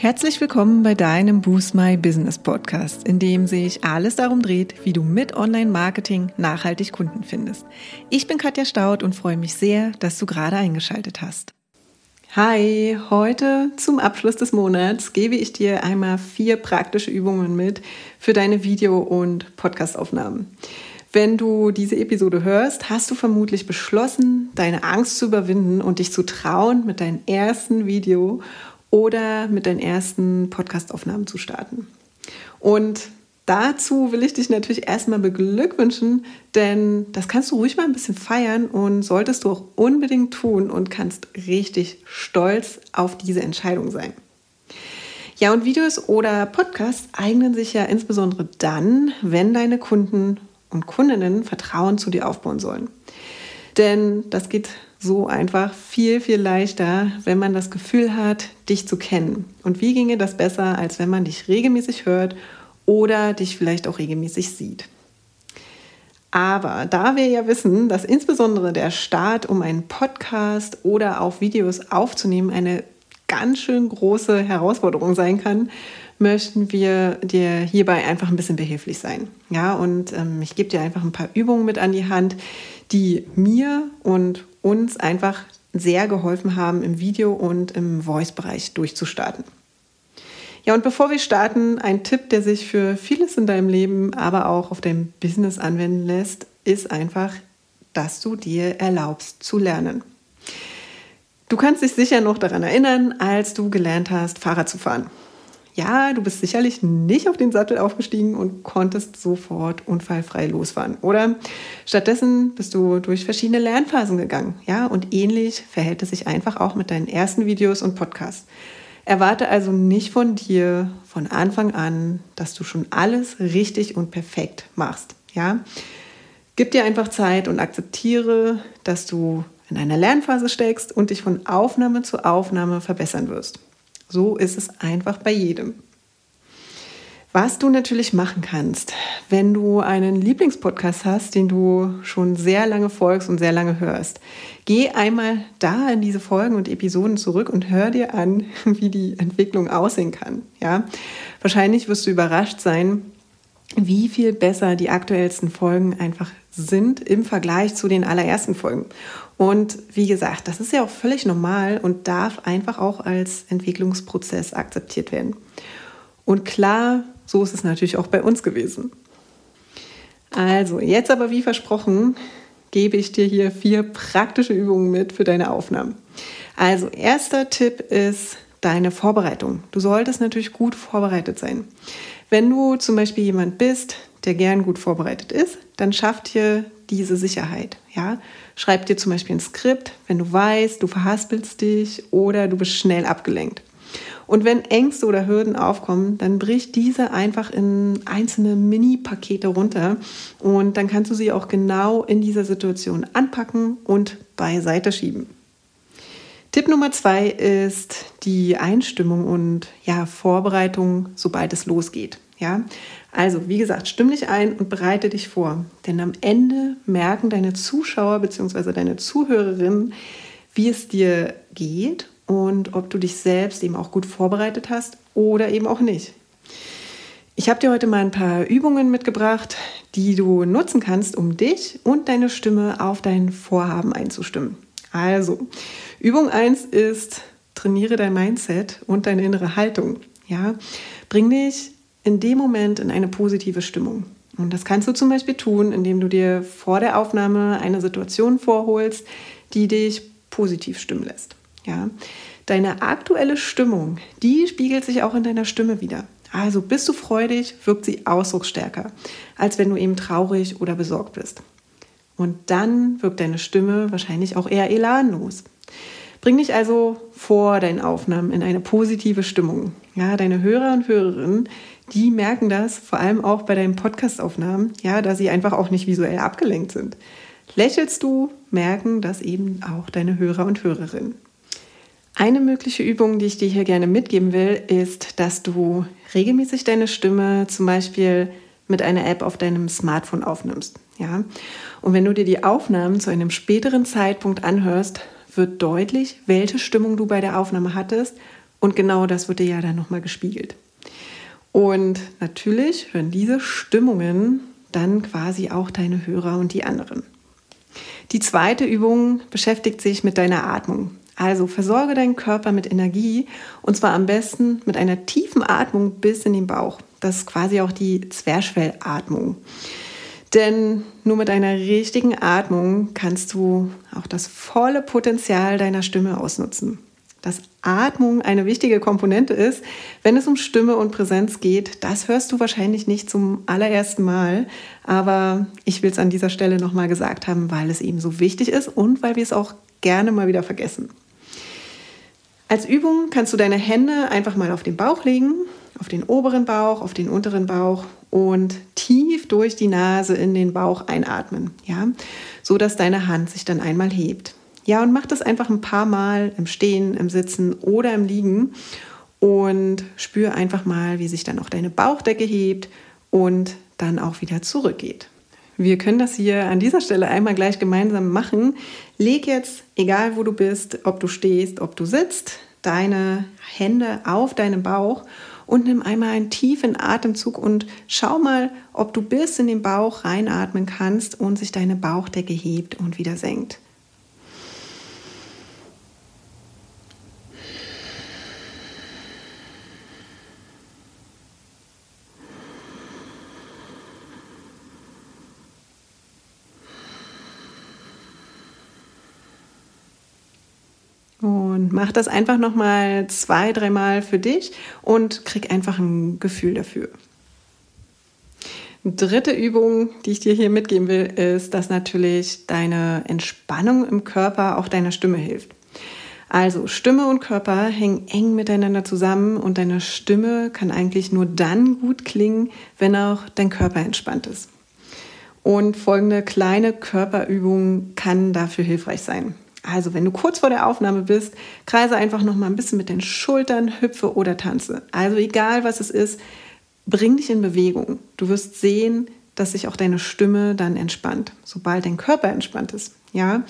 Herzlich willkommen bei deinem Boost My Business Podcast, in dem sich alles darum dreht, wie du mit Online-Marketing nachhaltig Kunden findest. Ich bin Katja Staud und freue mich sehr, dass du gerade eingeschaltet hast. Hi, heute zum Abschluss des Monats gebe ich dir einmal vier praktische Übungen mit für deine Video- und Podcastaufnahmen. Wenn du diese Episode hörst, hast du vermutlich beschlossen, deine Angst zu überwinden und dich zu trauen, mit deinem ersten Video oder mit deinen ersten Podcastaufnahmen zu starten. Und dazu will ich dich natürlich erstmal beglückwünschen, denn das kannst du ruhig mal ein bisschen feiern und solltest du auch unbedingt tun und kannst richtig stolz auf diese Entscheidung sein. Ja, und Videos oder Podcasts eignen sich ja insbesondere dann, wenn deine Kunden und Kundinnen Vertrauen zu dir aufbauen sollen. Denn das geht so einfach viel, viel leichter, wenn man das Gefühl hat, dich zu kennen. Und wie ginge das besser, als wenn man dich regelmäßig hört oder dich vielleicht auch regelmäßig sieht? Aber da wir ja wissen, dass insbesondere der Start, um einen Podcast oder auch Videos aufzunehmen, eine ganz schön große Herausforderung sein kann, möchten wir dir hierbei einfach ein bisschen behilflich sein. Ja, und ähm, ich gebe dir einfach ein paar Übungen mit an die Hand, die mir und uns einfach sehr geholfen haben, im Video- und im Voice-Bereich durchzustarten. Ja, und bevor wir starten, ein Tipp, der sich für vieles in deinem Leben, aber auch auf deinem Business anwenden lässt, ist einfach, dass du dir erlaubst zu lernen. Du kannst dich sicher noch daran erinnern, als du gelernt hast, Fahrrad zu fahren. Ja, du bist sicherlich nicht auf den Sattel aufgestiegen und konntest sofort unfallfrei losfahren. Oder stattdessen bist du durch verschiedene Lernphasen gegangen. Ja, und ähnlich verhält es sich einfach auch mit deinen ersten Videos und Podcasts. Erwarte also nicht von dir von Anfang an, dass du schon alles richtig und perfekt machst. Ja, gib dir einfach Zeit und akzeptiere, dass du in einer Lernphase steckst und dich von Aufnahme zu Aufnahme verbessern wirst. So ist es einfach bei jedem. Was du natürlich machen kannst, wenn du einen Lieblingspodcast hast, den du schon sehr lange folgst und sehr lange hörst, geh einmal da in diese Folgen und Episoden zurück und hör dir an, wie die Entwicklung aussehen kann. Ja, wahrscheinlich wirst du überrascht sein, wie viel besser die aktuellsten Folgen einfach sind im Vergleich zu den allerersten Folgen. Und wie gesagt, das ist ja auch völlig normal und darf einfach auch als Entwicklungsprozess akzeptiert werden. Und klar, so ist es natürlich auch bei uns gewesen. Also, jetzt aber wie versprochen, gebe ich dir hier vier praktische Übungen mit für deine Aufnahmen. Also, erster Tipp ist deine Vorbereitung. Du solltest natürlich gut vorbereitet sein. Wenn du zum Beispiel jemand bist, der gern gut vorbereitet ist, dann schafft dir diese Sicherheit. Ja? Schreib dir zum Beispiel ein Skript, wenn du weißt, du verhaspelst dich oder du bist schnell abgelenkt. Und wenn Ängste oder Hürden aufkommen, dann brich diese einfach in einzelne Mini-Pakete runter und dann kannst du sie auch genau in dieser Situation anpacken und beiseite schieben. Tipp Nummer zwei ist die Einstimmung und ja, Vorbereitung, sobald es losgeht. Ja, also wie gesagt, stimm dich ein und bereite dich vor, denn am Ende merken deine Zuschauer bzw. deine Zuhörerinnen, wie es dir geht und ob du dich selbst eben auch gut vorbereitet hast oder eben auch nicht. Ich habe dir heute mal ein paar Übungen mitgebracht, die du nutzen kannst, um dich und deine Stimme auf dein Vorhaben einzustimmen. Also, Übung 1 ist, trainiere dein Mindset und deine innere Haltung. Ja, bring dich in dem Moment in eine positive Stimmung. Und das kannst du zum Beispiel tun, indem du dir vor der Aufnahme eine Situation vorholst, die dich positiv stimmen lässt. Ja? Deine aktuelle Stimmung, die spiegelt sich auch in deiner Stimme wieder. Also bist du freudig, wirkt sie ausdrucksstärker, als wenn du eben traurig oder besorgt bist. Und dann wirkt deine Stimme wahrscheinlich auch eher elanlos. Bring dich also vor deinen Aufnahmen in eine positive Stimmung. Ja, deine Hörer und Hörerinnen, die merken das vor allem auch bei deinen Podcastaufnahmen, ja, da sie einfach auch nicht visuell abgelenkt sind. Lächelst du, merken das eben auch deine Hörer und Hörerinnen. Eine mögliche Übung, die ich dir hier gerne mitgeben will, ist, dass du regelmäßig deine Stimme zum Beispiel mit einer App auf deinem Smartphone aufnimmst. Ja? Und wenn du dir die Aufnahmen zu einem späteren Zeitpunkt anhörst, wird deutlich, welche Stimmung du bei der Aufnahme hattest Und genau das wird dir ja dann nochmal gespiegelt. Und natürlich hören diese Stimmungen dann quasi auch deine Hörer und die anderen. Die zweite Übung beschäftigt sich mit deiner Atmung. Also versorge deinen Körper mit Energie und zwar am besten mit einer tiefen Atmung bis in den Bauch. Das ist quasi auch die Zwerchfellatmung. Denn nur mit einer richtigen Atmung kannst du auch das volle Potenzial deiner Stimme ausnutzen. Dass Atmung eine wichtige Komponente ist, wenn es um Stimme und Präsenz geht, das hörst du wahrscheinlich nicht zum allerersten Mal, aber ich will es an dieser Stelle nochmal gesagt haben, weil es eben so wichtig ist und weil wir es auch gerne mal wieder vergessen. Als Übung kannst du deine Hände einfach mal auf den Bauch legen, auf den oberen Bauch, auf den unteren Bauch und tief durch die Nase in den Bauch einatmen, ja, so dass deine Hand sich dann einmal hebt. Ja, und mach das einfach ein paar Mal im Stehen, im Sitzen oder im Liegen und spür einfach mal, wie sich dann auch deine Bauchdecke hebt und dann auch wieder zurückgeht. Wir können das hier an dieser Stelle einmal gleich gemeinsam machen. Leg jetzt, egal wo du bist, ob du stehst, ob du sitzt, deine Hände auf deinem Bauch und nimm einmal einen tiefen Atemzug und schau mal, ob du bis in den Bauch reinatmen kannst und sich deine Bauchdecke hebt und wieder senkt. Mach das einfach nochmal zwei, dreimal für dich und krieg einfach ein Gefühl dafür. Dritte Übung, die ich dir hier mitgeben will, ist, dass natürlich deine Entspannung im Körper auch deiner Stimme hilft. Also Stimme und Körper hängen eng miteinander zusammen und deine Stimme kann eigentlich nur dann gut klingen, wenn auch dein Körper entspannt ist. Und folgende kleine Körperübung kann dafür hilfreich sein. Also, wenn du kurz vor der Aufnahme bist, kreise einfach noch mal ein bisschen mit den Schultern, hüpfe oder tanze. Also, egal was es ist, bring dich in Bewegung. Du wirst sehen, dass sich auch deine Stimme dann entspannt, sobald dein Körper entspannt ist. Ja.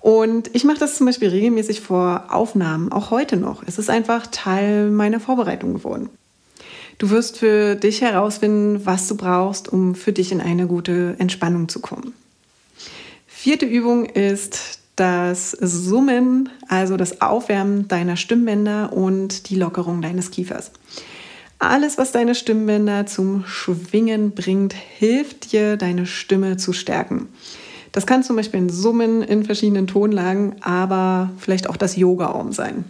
Und ich mache das zum Beispiel regelmäßig vor Aufnahmen, auch heute noch. Es ist einfach Teil meiner Vorbereitung geworden. Du wirst für dich herausfinden, was du brauchst, um für dich in eine gute Entspannung zu kommen. Vierte Übung ist das Summen, also das Aufwärmen deiner Stimmbänder und die Lockerung deines Kiefers. Alles, was deine Stimmbänder zum Schwingen bringt, hilft dir, deine Stimme zu stärken. Das kann zum Beispiel ein Summen in verschiedenen Tonlagen, aber vielleicht auch das Yoga-Om sein.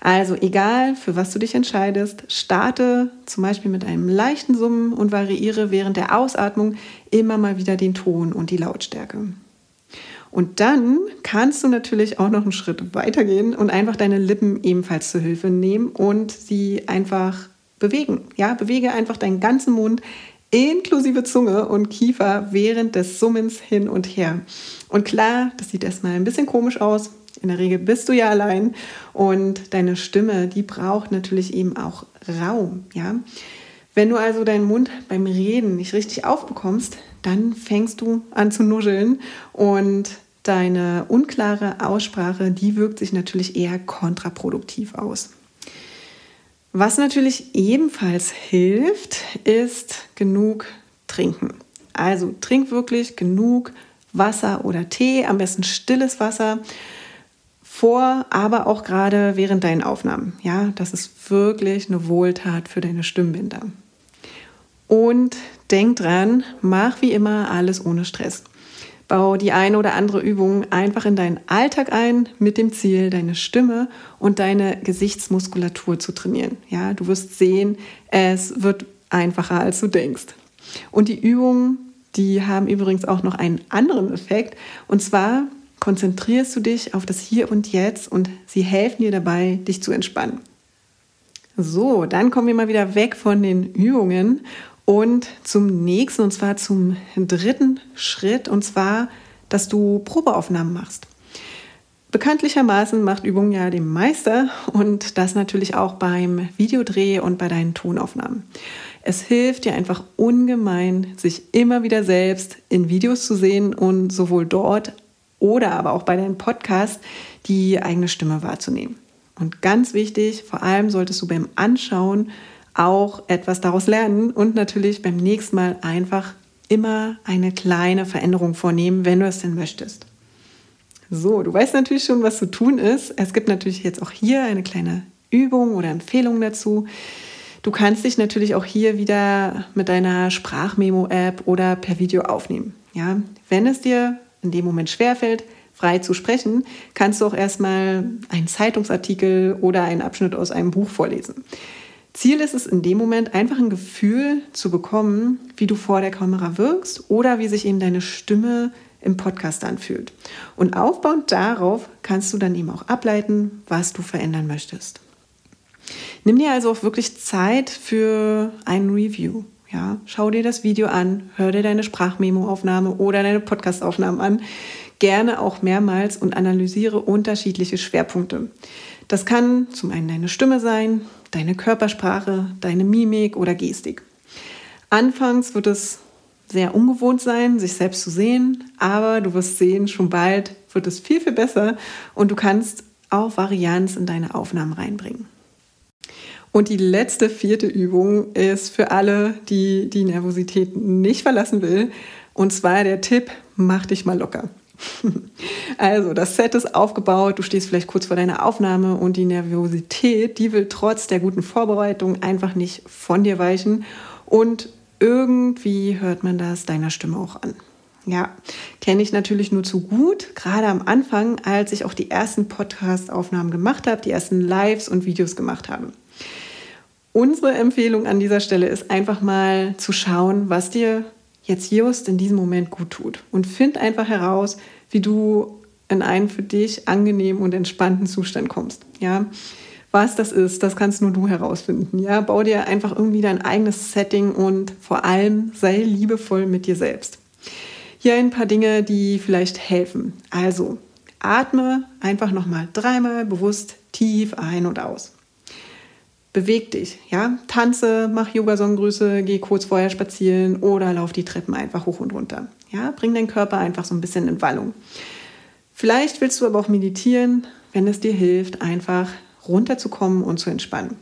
Also egal, für was du dich entscheidest, starte zum Beispiel mit einem leichten Summen und variiere während der Ausatmung immer mal wieder den Ton und die Lautstärke. Und dann kannst du natürlich auch noch einen Schritt weitergehen und einfach deine Lippen ebenfalls zur Hilfe nehmen und sie einfach bewegen. Ja, bewege einfach deinen ganzen Mund inklusive Zunge und Kiefer während des Summens hin und her. Und klar, das sieht erstmal ein bisschen komisch aus. In der Regel bist du ja allein und deine Stimme, die braucht natürlich eben auch Raum, ja? Wenn du also deinen Mund beim Reden nicht richtig aufbekommst, dann fängst du an zu nuscheln und deine unklare Aussprache, die wirkt sich natürlich eher kontraproduktiv aus. Was natürlich ebenfalls hilft, ist genug trinken. Also trink wirklich genug Wasser oder Tee, am besten stilles Wasser vor, aber auch gerade während deinen Aufnahmen. Ja, das ist wirklich eine Wohltat für deine Stimmbänder. Und denk dran, mach wie immer alles ohne Stress. Bau die eine oder andere Übung einfach in deinen Alltag ein mit dem Ziel, deine Stimme und deine Gesichtsmuskulatur zu trainieren. Ja, du wirst sehen, es wird einfacher, als du denkst. Und die Übungen, die haben übrigens auch noch einen anderen Effekt. Und zwar konzentrierst du dich auf das Hier und Jetzt und sie helfen dir dabei, dich zu entspannen. So, dann kommen wir mal wieder weg von den Übungen und zum nächsten, und zwar zum dritten Schritt, und zwar, dass du Probeaufnahmen machst. Bekanntlichermaßen macht Übung ja den Meister und das natürlich auch beim Videodreh und bei deinen Tonaufnahmen. Es hilft dir einfach ungemein, sich immer wieder selbst in Videos zu sehen und sowohl dort oder aber auch bei deinem Podcast die eigene Stimme wahrzunehmen. Und ganz wichtig, vor allem solltest du beim Anschauen auch etwas daraus lernen und natürlich beim nächsten Mal einfach immer eine kleine Veränderung vornehmen, wenn du es denn möchtest. So, du weißt natürlich schon, was zu tun ist. Es gibt natürlich jetzt auch hier eine kleine Übung oder Empfehlung dazu. Du kannst dich natürlich auch hier wieder mit deiner Sprachmemo-App oder per Video aufnehmen. Ja, wenn es dir in dem Moment schwerfällt, frei zu sprechen, kannst du auch erstmal einen Zeitungsartikel oder einen Abschnitt aus einem Buch vorlesen. Ziel ist es in dem Moment einfach ein Gefühl zu bekommen, wie du vor der Kamera wirkst oder wie sich eben deine Stimme im Podcast anfühlt. Und aufbauend darauf kannst du dann eben auch ableiten, was du verändern möchtest. Nimm dir also auch wirklich Zeit für ein Review. Ja, schau dir das Video an, hör dir deine Sprachmemo-Aufnahme oder deine Podcast-Aufnahmen an, gerne auch mehrmals und analysiere unterschiedliche Schwerpunkte. Das kann zum einen deine Stimme sein, deine Körpersprache, deine Mimik oder Gestik. Anfangs wird es sehr ungewohnt sein, sich selbst zu sehen, aber du wirst sehen, schon bald wird es viel, viel besser und du kannst auch Varianz in deine Aufnahmen reinbringen. Und die letzte, vierte Übung ist für alle, die die Nervosität nicht verlassen will. Und zwar der Tipp, mach dich mal locker. Also, das Set ist aufgebaut, du stehst vielleicht kurz vor deiner Aufnahme und die Nervosität, die will trotz der guten Vorbereitung einfach nicht von dir weichen. Und irgendwie hört man das deiner Stimme auch an. Ja, kenne ich natürlich nur zu gut, gerade am Anfang, als ich auch die ersten Podcast-Aufnahmen gemacht habe, die ersten Lives und Videos gemacht habe. Unsere Empfehlung an dieser Stelle ist einfach mal zu schauen, was dir jetzt just in diesem Moment gut tut. Und find einfach heraus, wie du in einen für dich angenehmen und entspannten Zustand kommst. Ja, was das ist, das kannst nur du herausfinden. Ja, bau dir einfach irgendwie dein eigenes Setting und vor allem sei liebevoll mit dir selbst. Hier ein paar Dinge, die vielleicht helfen. Also, atme einfach nochmal dreimal bewusst tief ein und aus beweg dich, ja, tanze, mach Yoga-Sonnengrüße, geh kurz vorher spazieren oder lauf die Treppen einfach hoch und runter. Ja, bring deinen Körper einfach so ein bisschen in Wallung. Vielleicht willst du aber auch meditieren, wenn es dir hilft, einfach runterzukommen und zu entspannen.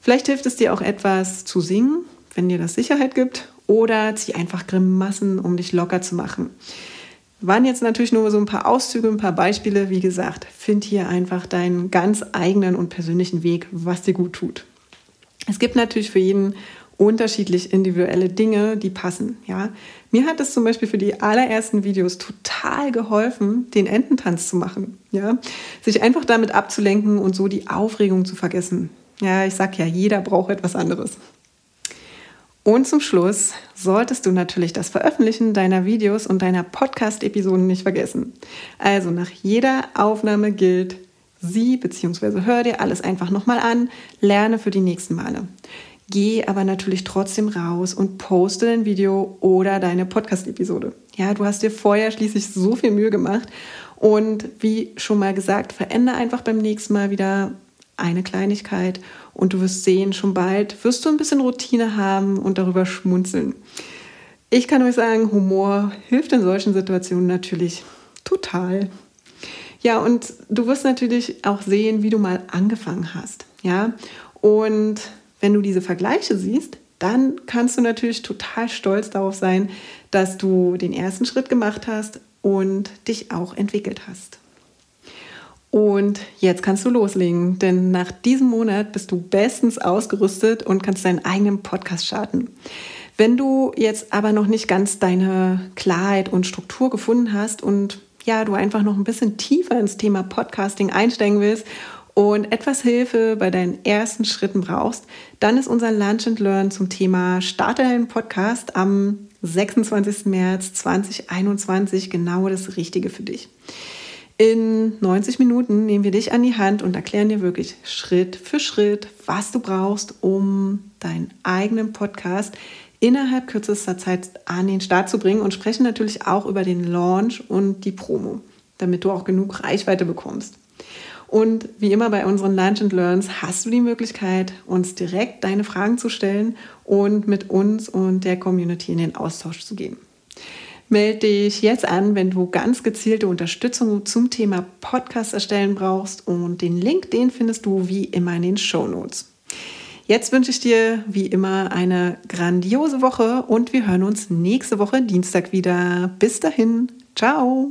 Vielleicht hilft es dir auch etwas zu singen, wenn dir das Sicherheit gibt, oder zieh einfach Grimassen, um dich locker zu machen. Waren jetzt natürlich nur so ein paar Auszüge, ein paar Beispiele. Wie gesagt, find hier einfach deinen ganz eigenen und persönlichen Weg, was dir gut tut. Es gibt natürlich für jeden unterschiedlich individuelle Dinge, die passen. Ja, mir hat es zum Beispiel für die allerersten Videos total geholfen, den Ententanz zu machen. Ja, sich einfach damit abzulenken und so die Aufregung zu vergessen. Ja, ich sag ja, jeder braucht etwas anderes. Und zum Schluss solltest du natürlich das Veröffentlichen deiner Videos und deiner Podcast-Episoden nicht vergessen. Also nach jeder Aufnahme gilt, sieh bzw. hör dir alles einfach nochmal an, lerne für die nächsten Male. Geh aber natürlich trotzdem raus und poste dein Video oder deine Podcast-Episode. Ja, du hast dir vorher schließlich so viel Mühe gemacht und wie schon mal gesagt, verändere einfach beim nächsten Mal wieder eine Kleinigkeit und du wirst sehen, schon bald wirst du ein bisschen Routine haben und darüber schmunzeln. Ich kann euch sagen, Humor hilft in solchen Situationen natürlich total. Ja, und du wirst natürlich auch sehen, wie du mal angefangen hast. Ja, und wenn du diese Vergleiche siehst, dann kannst du natürlich total stolz darauf sein, dass du den ersten Schritt gemacht hast und dich auch entwickelt hast. Und jetzt kannst du loslegen, denn nach diesem Monat bist du bestens ausgerüstet und kannst deinen eigenen Podcast starten. Wenn du jetzt aber noch nicht ganz deine Klarheit und Struktur gefunden hast und ja, du einfach noch ein bisschen tiefer ins Thema Podcasting einsteigen willst und etwas Hilfe bei deinen ersten Schritten brauchst, dann ist unser Lunch and Learn zum Thema Starte deinen Podcast am 26. März 2021 genau das Richtige für dich. In 90 Minuten nehmen wir dich an die Hand und erklären dir wirklich Schritt für Schritt, was du brauchst, um deinen eigenen Podcast innerhalb kürzester Zeit an den Start zu bringen und sprechen natürlich auch über den Launch und die Promo, damit du auch genug Reichweite bekommst. Und wie immer bei unseren Lunch and Learns hast du die Möglichkeit, uns direkt deine Fragen zu stellen und mit uns und der Community in den Austausch zu gehen. Melde dich jetzt an, wenn du ganz gezielte Unterstützung zum Thema Podcast erstellen brauchst und den Link, den findest du wie immer in den Show Notes. Jetzt wünsche ich dir wie immer eine grandiose Woche und wir hören uns nächste Woche Dienstag wieder. Bis dahin, ciao!